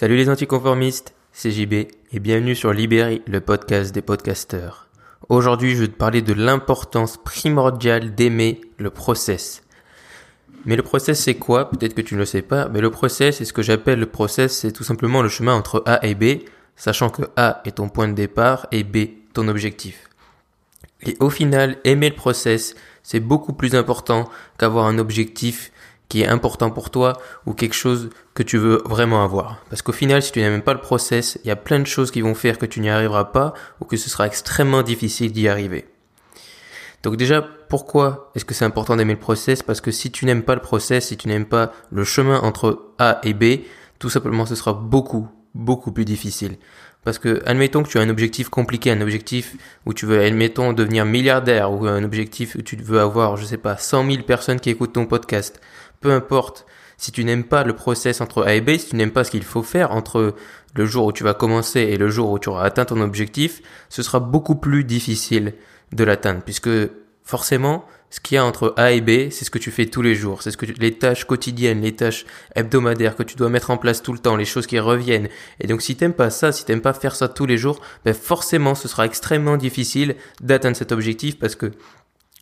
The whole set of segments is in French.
Salut les anticonformistes, c'est JB et bienvenue sur Libéry, le podcast des podcasteurs. Aujourd'hui, je vais te parler de l'importance primordiale d'aimer le process. Mais le process, c'est quoi? Peut-être que tu ne le sais pas, mais le process, c'est ce que j'appelle le process, c'est tout simplement le chemin entre A et B, sachant que A est ton point de départ et B ton objectif. Et au final, aimer le process, c'est beaucoup plus important qu'avoir un objectif qui est important pour toi ou quelque chose que tu veux vraiment avoir. Parce qu'au final, si tu n'aimes pas le process, il y a plein de choses qui vont faire que tu n'y arriveras pas ou que ce sera extrêmement difficile d'y arriver. Donc déjà, pourquoi est-ce que c'est important d'aimer le process? Parce que si tu n'aimes pas le process, si tu n'aimes pas le chemin entre A et B, tout simplement ce sera beaucoup, beaucoup plus difficile. Parce que, admettons que tu as un objectif compliqué, un objectif où tu veux, admettons, devenir milliardaire, ou un objectif où tu veux avoir, je sais pas, 100 000 personnes qui écoutent ton podcast peu importe si tu n'aimes pas le process entre A et B, si tu n'aimes pas ce qu'il faut faire entre le jour où tu vas commencer et le jour où tu auras atteint ton objectif, ce sera beaucoup plus difficile de l'atteindre puisque forcément, ce qu'il y a entre A et B, c'est ce que tu fais tous les jours, c'est ce que les tâches quotidiennes, les tâches hebdomadaires que tu dois mettre en place tout le temps, les choses qui reviennent. Et donc si t'aimes pas ça, si t'aimes pas faire ça tous les jours, ben forcément ce sera extrêmement difficile d'atteindre cet objectif parce que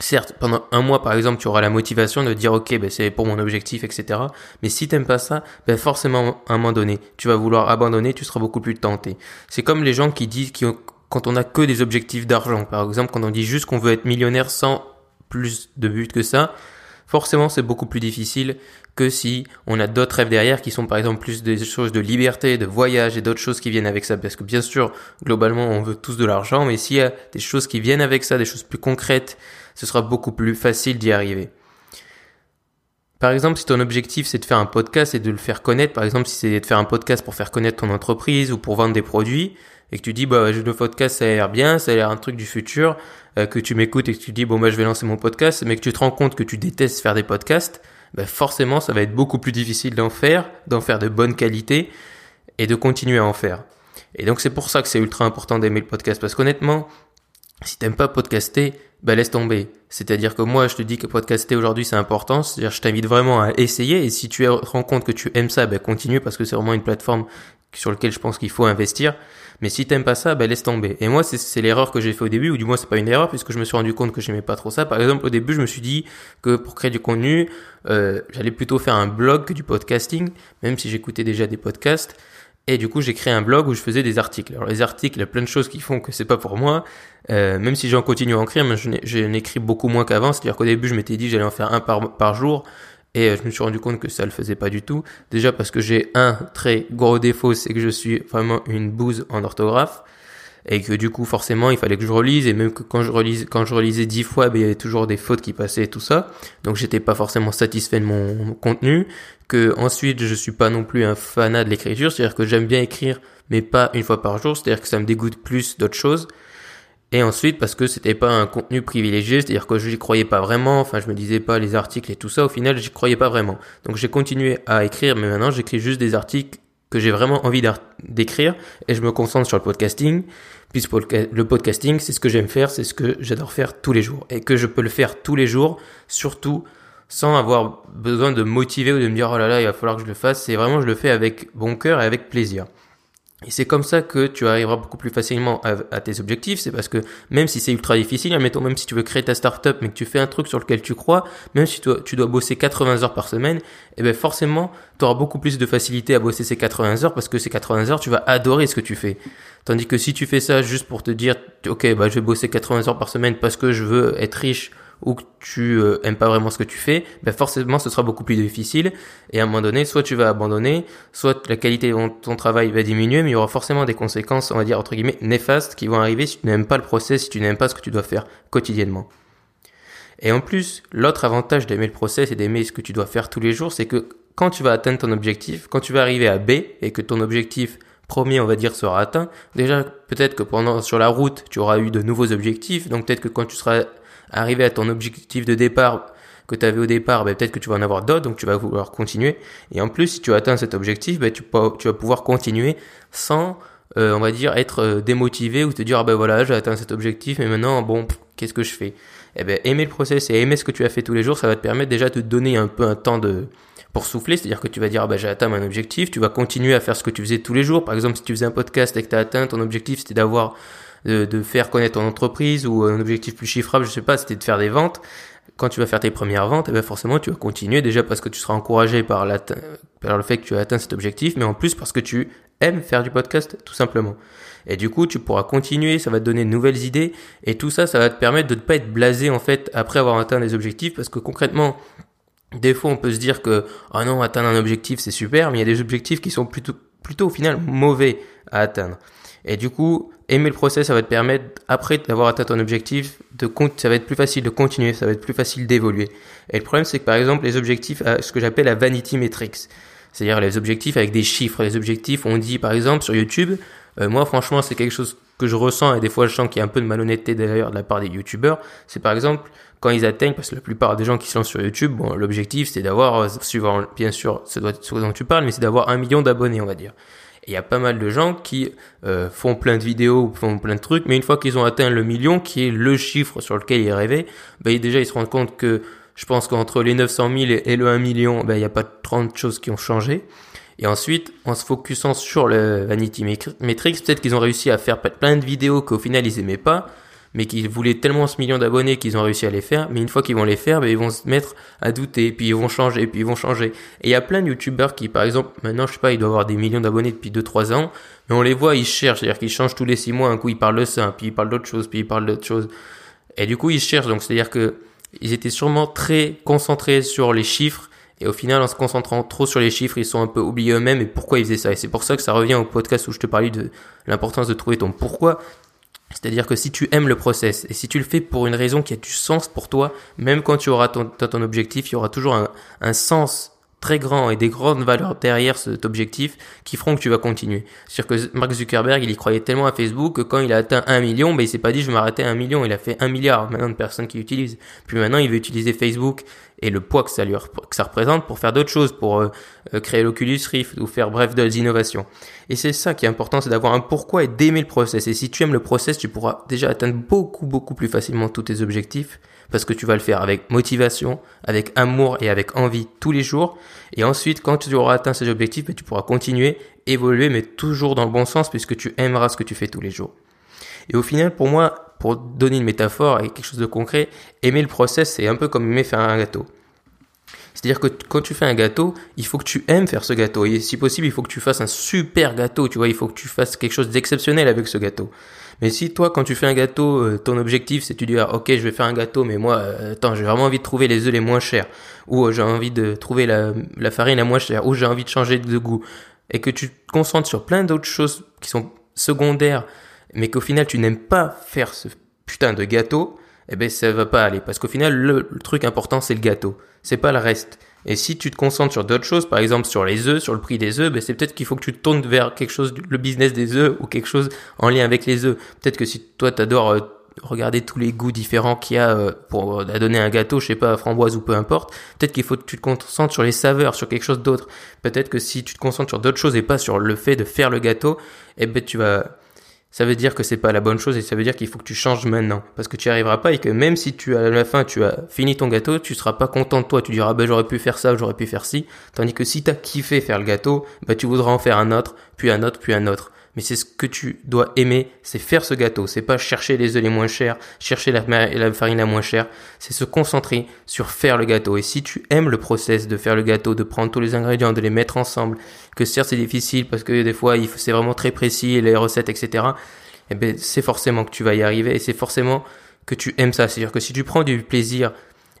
Certes, pendant un mois, par exemple, tu auras la motivation de dire, ok, ben, c'est pour mon objectif, etc. Mais si t'aimes pas ça, ben, forcément, à un moment donné, tu vas vouloir abandonner, tu seras beaucoup plus tenté. C'est comme les gens qui disent, qui quand on a que des objectifs d'argent, par exemple, quand on dit juste qu'on veut être millionnaire sans plus de but que ça, forcément, c'est beaucoup plus difficile que si on a d'autres rêves derrière qui sont par exemple plus des choses de liberté, de voyage et d'autres choses qui viennent avec ça. Parce que bien sûr, globalement, on veut tous de l'argent, mais s'il y a des choses qui viennent avec ça, des choses plus concrètes, ce sera beaucoup plus facile d'y arriver. Par exemple, si ton objectif c'est de faire un podcast et de le faire connaître, par exemple si c'est de faire un podcast pour faire connaître ton entreprise ou pour vendre des produits, et que tu dis bah le podcast ça a l'air bien, ça a l'air un truc du futur, euh, que tu m'écoutes et que tu dis bon bah je vais lancer mon podcast, mais que tu te rends compte que tu détestes faire des podcasts, bah forcément ça va être beaucoup plus difficile d'en faire, d'en faire de bonne qualité et de continuer à en faire. Et donc c'est pour ça que c'est ultra important d'aimer le podcast parce qu'honnêtement, si t'aimes pas podcaster, bah laisse tomber. C'est-à-dire que moi, je te dis que podcaster aujourd'hui, c'est important. C'est-à-dire, je t'invite vraiment à essayer. Et si tu te rends compte que tu aimes ça, bah continue parce que c'est vraiment une plateforme sur laquelle je pense qu'il faut investir. Mais si t'aimes pas ça, bah laisse tomber. Et moi, c'est l'erreur que j'ai fait au début, ou du moins c'est pas une erreur puisque je me suis rendu compte que j'aimais pas trop ça. Par exemple, au début, je me suis dit que pour créer du contenu, euh, j'allais plutôt faire un blog que du podcasting, même si j'écoutais déjà des podcasts. Et du coup, j'ai créé un blog où je faisais des articles. Alors les articles, il y a plein de choses qui font que c'est pas pour moi. Euh, même si j'en continue à en écrire, mais je n'écris beaucoup moins qu'avant. C'est-à-dire qu'au début, je m'étais dit j'allais en faire un par, par jour. Et euh, je me suis rendu compte que ça le faisait pas du tout. Déjà parce que j'ai un très gros défaut, c'est que je suis vraiment une bouse en orthographe et que du coup forcément il fallait que je relise. Et même que quand je relise quand je relisais dix fois ben, il y avait toujours des fautes qui passaient et tout ça. Donc j'étais pas forcément satisfait de mon contenu. Que ensuite je suis pas non plus un fanat de l'écriture. C'est à dire que j'aime bien écrire mais pas une fois par jour. C'est à dire que ça me dégoûte plus d'autres choses. Et ensuite parce que c'était pas un contenu privilégié, c'est-à-dire que je n'y croyais pas vraiment, enfin je me disais pas les articles et tout ça, au final j'y croyais pas vraiment. Donc j'ai continué à écrire, mais maintenant j'écris juste des articles que j'ai vraiment envie d'écrire et je me concentre sur le podcasting puisque le podcasting c'est ce que j'aime faire, c'est ce que j'adore faire tous les jours et que je peux le faire tous les jours, surtout sans avoir besoin de motiver ou de me dire oh là là il va falloir que je le fasse, c'est vraiment je le fais avec bon cœur et avec plaisir. Et c'est comme ça que tu arriveras beaucoup plus facilement à, tes objectifs. C'est parce que même si c'est ultra difficile, admettons même si tu veux créer ta startup, mais que tu fais un truc sur lequel tu crois, même si tu, tu dois bosser 80 heures par semaine, eh ben forcément, tu auras beaucoup plus de facilité à bosser ces 80 heures parce que ces 80 heures, tu vas adorer ce que tu fais. Tandis que si tu fais ça juste pour te dire, ok, bah je vais bosser 80 heures par semaine parce que je veux être riche ou que tu euh, aimes pas vraiment ce que tu fais, ben forcément ce sera beaucoup plus difficile et à un moment donné, soit tu vas abandonner, soit la qualité de ton travail va diminuer, mais il y aura forcément des conséquences, on va dire entre guillemets néfastes qui vont arriver si tu n'aimes pas le process, si tu n'aimes pas ce que tu dois faire quotidiennement. Et en plus, l'autre avantage d'aimer le process et d'aimer ce que tu dois faire tous les jours, c'est que quand tu vas atteindre ton objectif, quand tu vas arriver à B et que ton objectif premier, on va dire, sera atteint, déjà peut-être que pendant sur la route, tu auras eu de nouveaux objectifs, donc peut-être que quand tu seras arriver à ton objectif de départ que tu avais au départ, ben, peut-être que tu vas en avoir d'autres, donc tu vas vouloir continuer. Et en plus, si tu atteins cet objectif, ben, tu, tu vas pouvoir continuer sans, euh, on va dire, être euh, démotivé ou te dire, ah ben voilà, j'ai atteint cet objectif, mais maintenant, bon, qu'est-ce que je fais? Eh ben, aimer le process et aimer ce que tu as fait tous les jours, ça va te permettre déjà de te donner un peu un temps de, pour souffler, c'est-à-dire que tu vas dire, ah bah, j'ai atteint mon objectif, tu vas continuer à faire ce que tu faisais tous les jours. Par exemple, si tu faisais un podcast et que tu as atteint ton objectif, c'était d'avoir, de, de, faire connaître ton entreprise ou un objectif plus chiffrable, je sais pas, c'était de faire des ventes. Quand tu vas faire tes premières ventes, eh ben forcément, tu vas continuer déjà parce que tu seras encouragé par, par le fait que tu as atteint cet objectif, mais en plus parce que tu aimes faire du podcast, tout simplement. Et du coup, tu pourras continuer, ça va te donner de nouvelles idées, et tout ça, ça va te permettre de ne pas être blasé, en fait, après avoir atteint des objectifs, parce que concrètement, des fois, on peut se dire que, oh non, atteindre un objectif, c'est super, mais il y a des objectifs qui sont plutôt, plutôt au final mauvais à atteindre. Et du coup, aimer le process, ça va te permettre, après d'avoir atteint ton objectif, de ça va être plus facile de continuer, ça va être plus facile d'évoluer. Et le problème, c'est que par exemple, les objectifs, ce que j'appelle la vanity metrics, c'est-à-dire les objectifs avec des chiffres, les objectifs, on dit par exemple sur YouTube, euh, moi franchement, c'est quelque chose que je ressens et des fois je sens qu'il y a un peu de malhonnêteté d'ailleurs de la part des YouTubeurs, c'est par exemple quand ils atteignent, parce que la plupart des gens qui sont sur YouTube, bon, l'objectif c'est d'avoir, euh, suivant bien sûr, ce dont tu parles, mais c'est d'avoir un million d'abonnés, on va dire. Il y a pas mal de gens qui euh, font plein de vidéos, font plein de trucs, mais une fois qu'ils ont atteint le million, qui est le chiffre sur lequel ils rêvaient, ben déjà ils se rendent compte que je pense qu'entre les 900 000 et le 1 million, ben il n'y a pas 30 choses qui ont changé. Et ensuite, en se focusant sur le Vanity Metrics, peut-être qu'ils ont réussi à faire plein de vidéos qu'au final ils aimaient pas, mais qu'ils voulaient tellement ce million d'abonnés qu'ils ont réussi à les faire, mais une fois qu'ils vont les faire, ben, ils vont se mettre à douter, puis ils vont changer, puis ils vont changer. Et il y a plein de youtubeurs qui, par exemple, maintenant, je sais pas, ils doivent avoir des millions d'abonnés depuis 2-3 ans, mais on les voit, ils cherchent, c'est-à-dire qu'ils changent tous les 6 mois, un coup ils parlent de ça, puis ils parlent d'autre chose, puis ils parlent d'autre chose. Et du coup, ils cherchent, donc c'est-à-dire que ils étaient sûrement très concentrés sur les chiffres, et au final, en se concentrant trop sur les chiffres, ils sont un peu oubliés eux-mêmes et pourquoi ils faisaient ça. Et c'est pour ça que ça revient au podcast où je te parlais de l'importance de trouver ton pourquoi. C'est-à-dire que si tu aimes le process et si tu le fais pour une raison qui a du sens pour toi, même quand tu auras ton, objectif, il y aura toujours un sens très grand et des grandes valeurs derrière cet objectif qui feront que tu vas continuer. C'est-à-dire que Mark Zuckerberg, il y croyait tellement à Facebook que quand il a atteint un million, ben il s'est pas dit je vais m'arrêter à un million, il a fait un milliard maintenant de personnes qui l'utilisent. Puis maintenant, il veut utiliser Facebook et le poids que ça lui que ça représente pour faire d'autres choses, pour euh, euh, créer l'Oculus Rift ou faire bref d'autres innovations. Et c'est ça qui est important, c'est d'avoir un pourquoi et d'aimer le process. Et si tu aimes le process, tu pourras déjà atteindre beaucoup beaucoup plus facilement tous tes objectifs parce que tu vas le faire avec motivation, avec amour et avec envie tous les jours. Et ensuite, quand tu auras atteint ces objectifs, ben, tu pourras continuer, évoluer, mais toujours dans le bon sens puisque tu aimeras ce que tu fais tous les jours. Et au final, pour moi, pour donner une métaphore et quelque chose de concret, aimer le process, c'est un peu comme aimer faire un gâteau. C'est-à-dire que quand tu fais un gâteau, il faut que tu aimes faire ce gâteau. Et si possible, il faut que tu fasses un super gâteau, tu vois, il faut que tu fasses quelque chose d'exceptionnel avec ce gâteau. Mais si toi, quand tu fais un gâteau, euh, ton objectif, c'est tu dis, ah, ok, je vais faire un gâteau, mais moi, euh, attends, j'ai vraiment envie de trouver les œufs les moins chers, ou euh, j'ai envie de trouver la, la farine la moins chère, ou j'ai envie de changer de goût, et que tu te concentres sur plein d'autres choses qui sont secondaires, mais qu'au final, tu n'aimes pas faire ce putain de gâteau, eh ben, ça va pas aller. Parce qu'au final, le, le truc important, c'est le gâteau. C'est pas le reste. Et si tu te concentres sur d'autres choses, par exemple sur les œufs, sur le prix des œufs, ben c'est peut-être qu'il faut que tu te tournes vers quelque chose, le business des œufs ou quelque chose en lien avec les œufs. Peut-être que si toi t'adores euh, regarder tous les goûts différents qu'il y a euh, pour euh, donner un gâteau, je sais pas, framboise ou peu importe, peut-être qu'il faut que tu te concentres sur les saveurs, sur quelque chose d'autre. Peut-être que si tu te concentres sur d'autres choses et pas sur le fait de faire le gâteau, eh ben tu vas ça veut dire que c'est pas la bonne chose et ça veut dire qu'il faut que tu changes maintenant. Parce que tu n'y arriveras pas et que même si tu à la fin tu as fini ton gâteau, tu seras pas content de toi, tu diras bah j'aurais pu faire ça, j'aurais pu faire ci, tandis que si tu as kiffé faire le gâteau, bah tu voudras en faire un autre, puis un autre, puis un autre mais c'est ce que tu dois aimer, c'est faire ce gâteau, c'est pas chercher les œufs les moins chers, chercher la, farine la moins chère, c'est se concentrer sur faire le gâteau. Et si tu aimes le process de faire le gâteau, de prendre tous les ingrédients, de les mettre ensemble, que certes c'est difficile parce que des fois c'est vraiment très précis, les recettes, etc. Eh ben c'est forcément que tu vas y arriver et c'est forcément que tu aimes ça. C'est-à-dire que si tu prends du plaisir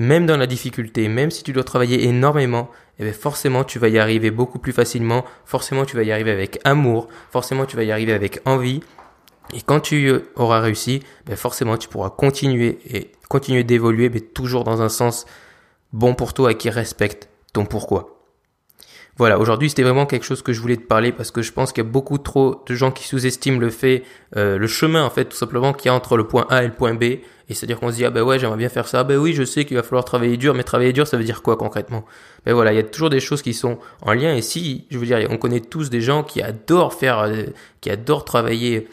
même dans la difficulté, même si tu dois travailler énormément, eh forcément tu vas y arriver beaucoup plus facilement, forcément tu vas y arriver avec amour, forcément tu vas y arriver avec envie. Et quand tu auras réussi, ben forcément tu pourras continuer et continuer d'évoluer, mais toujours dans un sens bon pour toi et qui respecte ton pourquoi. Voilà, aujourd'hui c'était vraiment quelque chose que je voulais te parler parce que je pense qu'il y a beaucoup trop de gens qui sous-estiment le fait, euh, le chemin en fait tout simplement qui y a entre le point A et le point B. Et c'est-à-dire qu'on se dit ah ben ouais j'aimerais bien faire ça, ben oui je sais qu'il va falloir travailler dur, mais travailler dur ça veut dire quoi concrètement? Ben voilà, il y a toujours des choses qui sont en lien. Et si, je veux dire, on connaît tous des gens qui adorent faire, euh, qui adorent travailler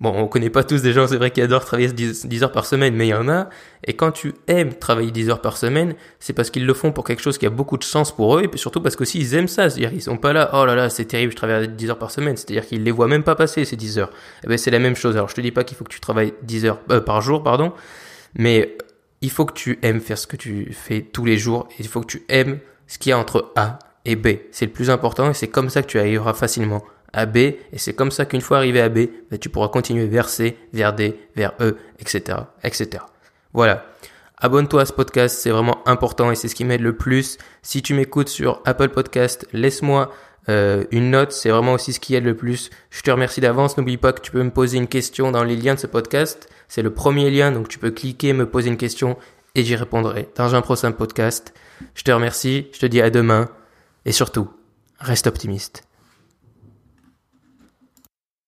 Bon, on connaît pas tous des gens, c'est vrai, qui adorent travailler 10, heures par semaine, mais il y en a. Et quand tu aimes travailler 10 heures par semaine, c'est parce qu'ils le font pour quelque chose qui a beaucoup de sens pour eux, et surtout parce qu'aussi ils aiment ça. C'est-à-dire, ils sont pas là, oh là là, c'est terrible, je travaille 10 heures par semaine. C'est-à-dire qu'ils les voient même pas passer, ces 10 heures. Eh ben, c'est la même chose. Alors, je te dis pas qu'il faut que tu travailles 10 heures euh, par jour, pardon, mais il faut que tu aimes faire ce que tu fais tous les jours, et il faut que tu aimes ce qu'il y a entre A et B. C'est le plus important, et c'est comme ça que tu arriveras facilement à B, et c'est comme ça qu'une fois arrivé à B, ben, tu pourras continuer vers C, vers D, vers E, etc., etc. Voilà. Abonne-toi à ce podcast, c'est vraiment important et c'est ce qui m'aide le plus. Si tu m'écoutes sur Apple Podcast, laisse-moi euh, une note, c'est vraiment aussi ce qui aide le plus. Je te remercie d'avance. N'oublie pas que tu peux me poser une question dans les liens de ce podcast. C'est le premier lien, donc tu peux cliquer, me poser une question et j'y répondrai dans un prochain podcast. Je te remercie, je te dis à demain et surtout, reste optimiste.